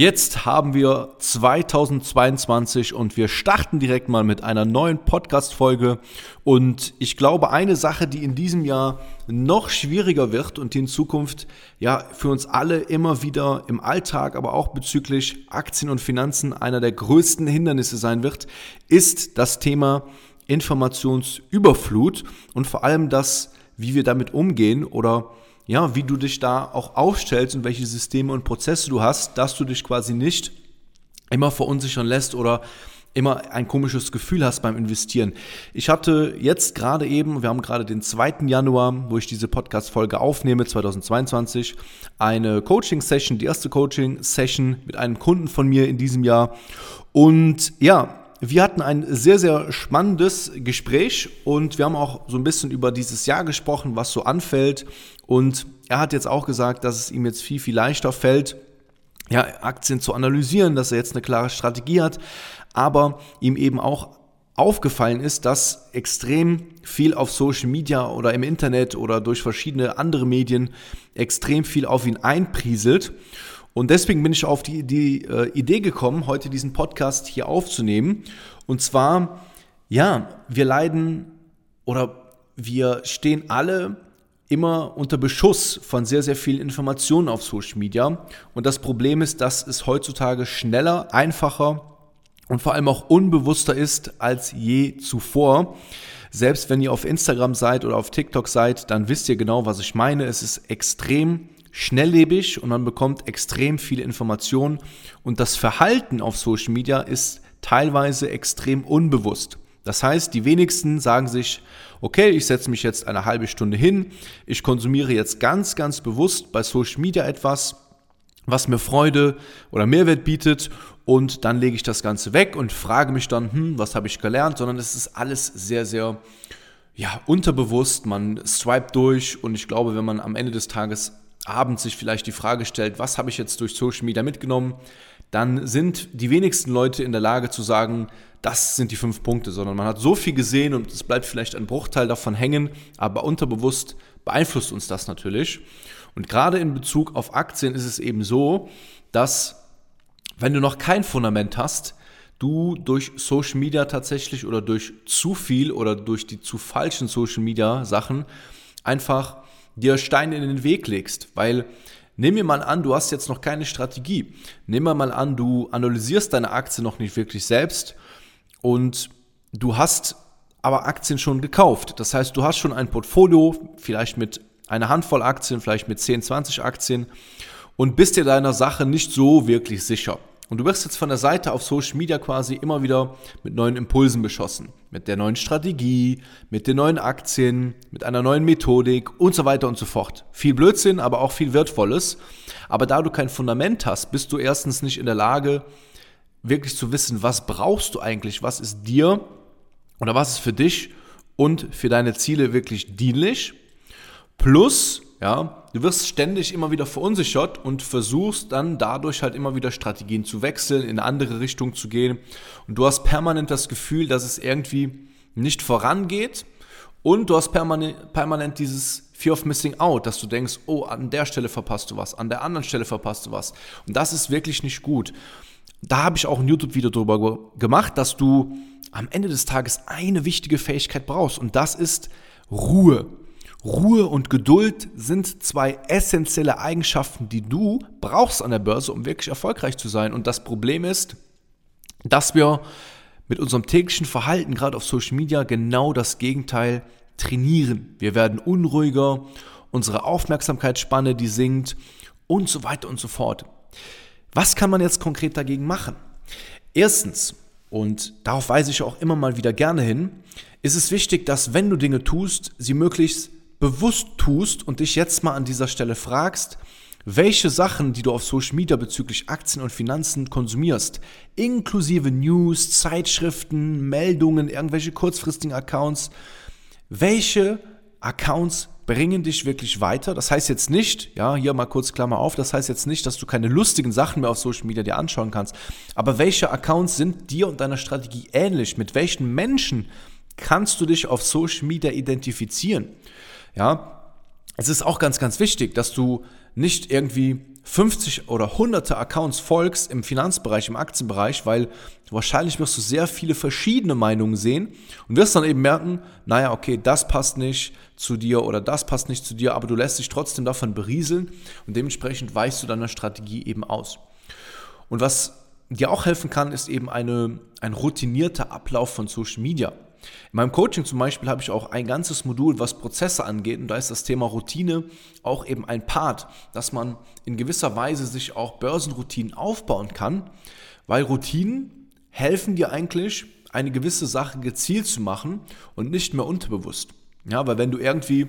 Jetzt haben wir 2022 und wir starten direkt mal mit einer neuen Podcast-Folge. Und ich glaube, eine Sache, die in diesem Jahr noch schwieriger wird und die in Zukunft ja für uns alle immer wieder im Alltag, aber auch bezüglich Aktien und Finanzen einer der größten Hindernisse sein wird, ist das Thema Informationsüberflut und vor allem das, wie wir damit umgehen oder ja, wie du dich da auch aufstellst und welche Systeme und Prozesse du hast, dass du dich quasi nicht immer verunsichern lässt oder immer ein komisches Gefühl hast beim Investieren. Ich hatte jetzt gerade eben, wir haben gerade den 2. Januar, wo ich diese Podcast-Folge aufnehme, 2022, eine Coaching-Session, die erste Coaching-Session mit einem Kunden von mir in diesem Jahr. Und ja, wir hatten ein sehr, sehr spannendes Gespräch und wir haben auch so ein bisschen über dieses Jahr gesprochen, was so anfällt. Und er hat jetzt auch gesagt, dass es ihm jetzt viel, viel leichter fällt, ja, Aktien zu analysieren, dass er jetzt eine klare Strategie hat, aber ihm eben auch aufgefallen ist, dass extrem viel auf Social Media oder im Internet oder durch verschiedene andere Medien extrem viel auf ihn einprieselt. Und deswegen bin ich auf die, die äh, Idee gekommen, heute diesen Podcast hier aufzunehmen. Und zwar, ja, wir leiden oder wir stehen alle immer unter Beschuss von sehr, sehr vielen Informationen auf Social Media. Und das Problem ist, dass es heutzutage schneller, einfacher und vor allem auch unbewusster ist als je zuvor. Selbst wenn ihr auf Instagram seid oder auf TikTok seid, dann wisst ihr genau, was ich meine. Es ist extrem schnelllebig und man bekommt extrem viele Informationen. Und das Verhalten auf Social Media ist teilweise extrem unbewusst. Das heißt, die wenigsten sagen sich, okay, ich setze mich jetzt eine halbe Stunde hin, ich konsumiere jetzt ganz, ganz bewusst bei Social Media etwas, was mir Freude oder Mehrwert bietet und dann lege ich das Ganze weg und frage mich dann, hm, was habe ich gelernt, sondern es ist alles sehr, sehr ja, unterbewusst, man swipet durch und ich glaube, wenn man am Ende des Tages abends sich vielleicht die Frage stellt, was habe ich jetzt durch Social Media mitgenommen, dann sind die wenigsten Leute in der Lage zu sagen, das sind die fünf Punkte, sondern man hat so viel gesehen und es bleibt vielleicht ein Bruchteil davon hängen, aber unterbewusst beeinflusst uns das natürlich. Und gerade in Bezug auf Aktien ist es eben so, dass wenn du noch kein Fundament hast, du durch Social Media tatsächlich oder durch zu viel oder durch die zu falschen Social Media Sachen einfach dir Steine in den Weg legst, weil Nehmen wir mal an, du hast jetzt noch keine Strategie. Nehmen wir mal an, du analysierst deine Aktie noch nicht wirklich selbst und du hast aber Aktien schon gekauft. Das heißt, du hast schon ein Portfolio, vielleicht mit einer Handvoll Aktien, vielleicht mit 10, 20 Aktien und bist dir deiner Sache nicht so wirklich sicher. Und du wirst jetzt von der Seite auf Social Media quasi immer wieder mit neuen Impulsen beschossen. Mit der neuen Strategie, mit den neuen Aktien, mit einer neuen Methodik und so weiter und so fort. Viel Blödsinn, aber auch viel Wertvolles. Aber da du kein Fundament hast, bist du erstens nicht in der Lage, wirklich zu wissen, was brauchst du eigentlich, was ist dir oder was ist für dich und für deine Ziele wirklich dienlich. Plus, ja, du wirst ständig immer wieder verunsichert und versuchst dann dadurch halt immer wieder Strategien zu wechseln, in eine andere Richtung zu gehen. Und du hast permanent das Gefühl, dass es irgendwie nicht vorangeht. Und du hast permanent, permanent dieses Fear of Missing Out, dass du denkst, oh, an der Stelle verpasst du was, an der anderen Stelle verpasst du was. Und das ist wirklich nicht gut. Da habe ich auch ein YouTube-Video drüber gemacht, dass du am Ende des Tages eine wichtige Fähigkeit brauchst. Und das ist Ruhe. Ruhe und Geduld sind zwei essentielle Eigenschaften, die du brauchst an der Börse, um wirklich erfolgreich zu sein. Und das Problem ist, dass wir mit unserem täglichen Verhalten, gerade auf Social Media, genau das Gegenteil trainieren. Wir werden unruhiger, unsere Aufmerksamkeitsspanne, die sinkt und so weiter und so fort. Was kann man jetzt konkret dagegen machen? Erstens, und darauf weise ich auch immer mal wieder gerne hin, ist es wichtig, dass wenn du Dinge tust, sie möglichst bewusst tust und dich jetzt mal an dieser Stelle fragst, welche Sachen, die du auf Social Media bezüglich Aktien und Finanzen konsumierst, inklusive News, Zeitschriften, Meldungen, irgendwelche kurzfristigen Accounts, welche Accounts bringen dich wirklich weiter. Das heißt jetzt nicht, ja, hier mal kurz Klammer auf, das heißt jetzt nicht, dass du keine lustigen Sachen mehr auf Social Media dir anschauen kannst. Aber welche Accounts sind dir und deiner Strategie ähnlich? Mit welchen Menschen kannst du dich auf Social Media identifizieren? Ja, es ist auch ganz, ganz wichtig, dass du nicht irgendwie 50 oder hunderte Accounts folgst im Finanzbereich, im Aktienbereich, weil wahrscheinlich wirst du sehr viele verschiedene Meinungen sehen und wirst dann eben merken, naja, okay, das passt nicht zu dir oder das passt nicht zu dir, aber du lässt dich trotzdem davon berieseln und dementsprechend weichst du deiner Strategie eben aus. Und was dir auch helfen kann, ist eben eine, ein routinierter Ablauf von Social Media. In meinem Coaching zum Beispiel habe ich auch ein ganzes Modul, was Prozesse angeht. Und da ist das Thema Routine auch eben ein Part, dass man in gewisser Weise sich auch Börsenroutinen aufbauen kann, weil Routinen helfen dir eigentlich, eine gewisse Sache gezielt zu machen und nicht mehr unterbewusst. Ja, weil wenn du irgendwie,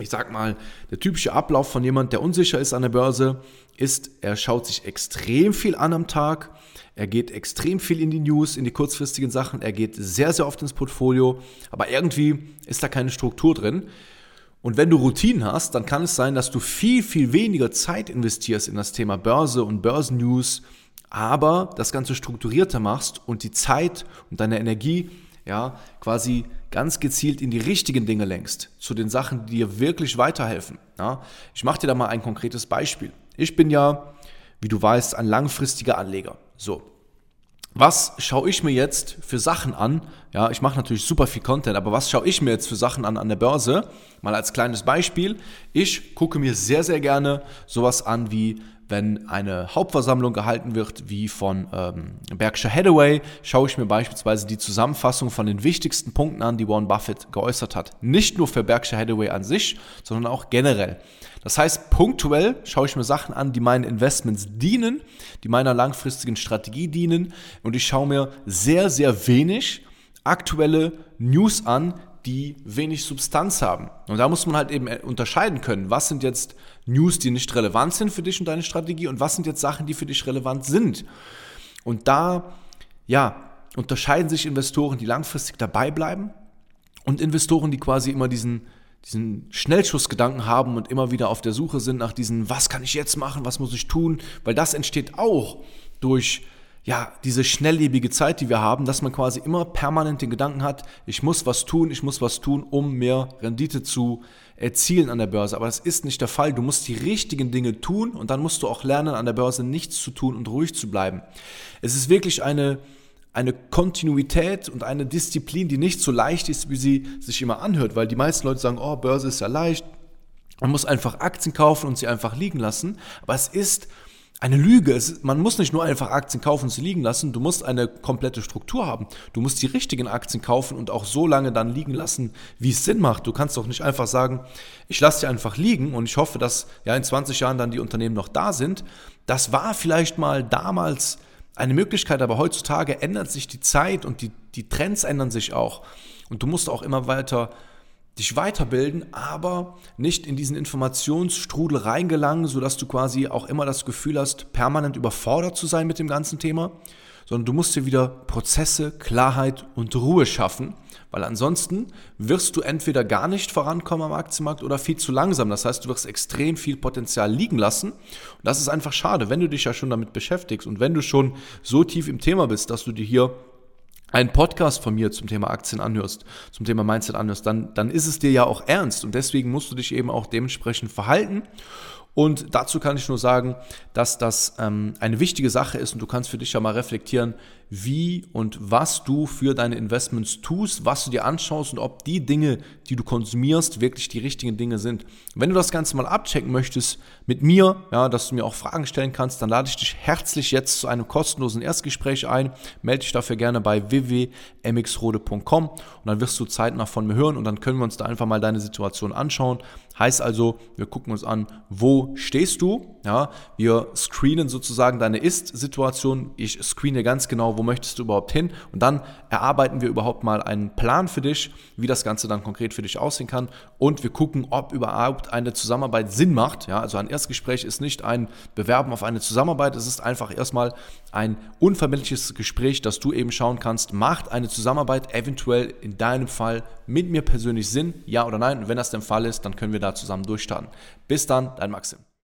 ich sag mal, der typische Ablauf von jemand, der unsicher ist an der Börse, ist, er schaut sich extrem viel an am Tag, er geht extrem viel in die News, in die kurzfristigen Sachen, er geht sehr, sehr oft ins Portfolio, aber irgendwie ist da keine Struktur drin. Und wenn du Routinen hast, dann kann es sein, dass du viel, viel weniger Zeit investierst in das Thema Börse und Börsennews, aber das Ganze strukturierter machst und die Zeit und deine Energie ja quasi ganz gezielt in die richtigen Dinge lenkst, zu den Sachen, die dir wirklich weiterhelfen. Ja? Ich mache dir da mal ein konkretes Beispiel. Ich bin ja, wie du weißt, ein langfristiger Anleger. So. Was schaue ich mir jetzt für Sachen an? Ja, ich mache natürlich super viel Content, aber was schaue ich mir jetzt für Sachen an an der Börse? Mal als kleines Beispiel. Ich gucke mir sehr, sehr gerne sowas an wie wenn eine Hauptversammlung gehalten wird, wie von ähm, Berkshire Hathaway, schaue ich mir beispielsweise die Zusammenfassung von den wichtigsten Punkten an, die Warren Buffett geäußert hat. Nicht nur für Berkshire Hathaway an sich, sondern auch generell. Das heißt, punktuell schaue ich mir Sachen an, die meinen Investments dienen, die meiner langfristigen Strategie dienen und ich schaue mir sehr, sehr wenig aktuelle News an, die wenig Substanz haben. Und da muss man halt eben unterscheiden können, was sind jetzt News, die nicht relevant sind für dich und deine Strategie und was sind jetzt Sachen, die für dich relevant sind. Und da, ja, unterscheiden sich Investoren, die langfristig dabei bleiben und Investoren, die quasi immer diesen, diesen Schnellschussgedanken haben und immer wieder auf der Suche sind nach diesen, was kann ich jetzt machen, was muss ich tun, weil das entsteht auch durch ja, diese schnelllebige Zeit, die wir haben, dass man quasi immer permanent den Gedanken hat, ich muss was tun, ich muss was tun, um mehr Rendite zu erzielen an der Börse. Aber das ist nicht der Fall. Du musst die richtigen Dinge tun und dann musst du auch lernen, an der Börse nichts zu tun und ruhig zu bleiben. Es ist wirklich eine, eine Kontinuität und eine Disziplin, die nicht so leicht ist, wie sie sich immer anhört, weil die meisten Leute sagen, oh, Börse ist ja leicht, man muss einfach Aktien kaufen und sie einfach liegen lassen. Aber es ist eine Lüge. Es, man muss nicht nur einfach Aktien kaufen und sie liegen lassen, du musst eine komplette Struktur haben. Du musst die richtigen Aktien kaufen und auch so lange dann liegen lassen, wie es Sinn macht. Du kannst doch nicht einfach sagen, ich lasse sie einfach liegen und ich hoffe, dass ja in 20 Jahren dann die Unternehmen noch da sind. Das war vielleicht mal damals eine Möglichkeit, aber heutzutage ändert sich die Zeit und die, die Trends ändern sich auch. Und du musst auch immer weiter dich weiterbilden, aber nicht in diesen Informationsstrudel reingelangen, sodass du quasi auch immer das Gefühl hast, permanent überfordert zu sein mit dem ganzen Thema, sondern du musst dir wieder Prozesse, Klarheit und Ruhe schaffen, weil ansonsten wirst du entweder gar nicht vorankommen am Aktienmarkt oder viel zu langsam. Das heißt, du wirst extrem viel Potenzial liegen lassen. Und das ist einfach schade, wenn du dich ja schon damit beschäftigst und wenn du schon so tief im Thema bist, dass du dir hier einen Podcast von mir zum Thema Aktien anhörst, zum Thema Mindset anhörst, dann, dann ist es dir ja auch ernst und deswegen musst du dich eben auch dementsprechend verhalten. Und dazu kann ich nur sagen, dass das ähm, eine wichtige Sache ist und du kannst für dich ja mal reflektieren, wie und was du für deine Investments tust, was du dir anschaust und ob die Dinge, die du konsumierst, wirklich die richtigen Dinge sind. Wenn du das Ganze mal abchecken möchtest mit mir, ja, dass du mir auch Fragen stellen kannst, dann lade ich dich herzlich jetzt zu einem kostenlosen Erstgespräch ein. Melde dich dafür gerne bei www.mxrode.com und dann wirst du zeitnah von mir hören und dann können wir uns da einfach mal deine Situation anschauen. Heißt also, wir gucken uns an, wo stehst du? Ja, wir screenen sozusagen deine Ist-Situation. Ich screene ganz genau, wo möchtest du überhaupt hin? Und dann erarbeiten wir überhaupt mal einen Plan für dich, wie das Ganze dann konkret für dich aussehen kann. Und wir gucken, ob überhaupt eine Zusammenarbeit Sinn macht. Ja, also ein Erstgespräch ist nicht ein Bewerben auf eine Zusammenarbeit. Es ist einfach erstmal ein unverbindliches Gespräch, dass du eben schauen kannst, macht eine Zusammenarbeit eventuell in deinem Fall mit mir persönlich Sinn? Ja oder nein? Und wenn das der Fall ist, dann können wir da zusammen durchstarten. Bis dann, dein Maxim.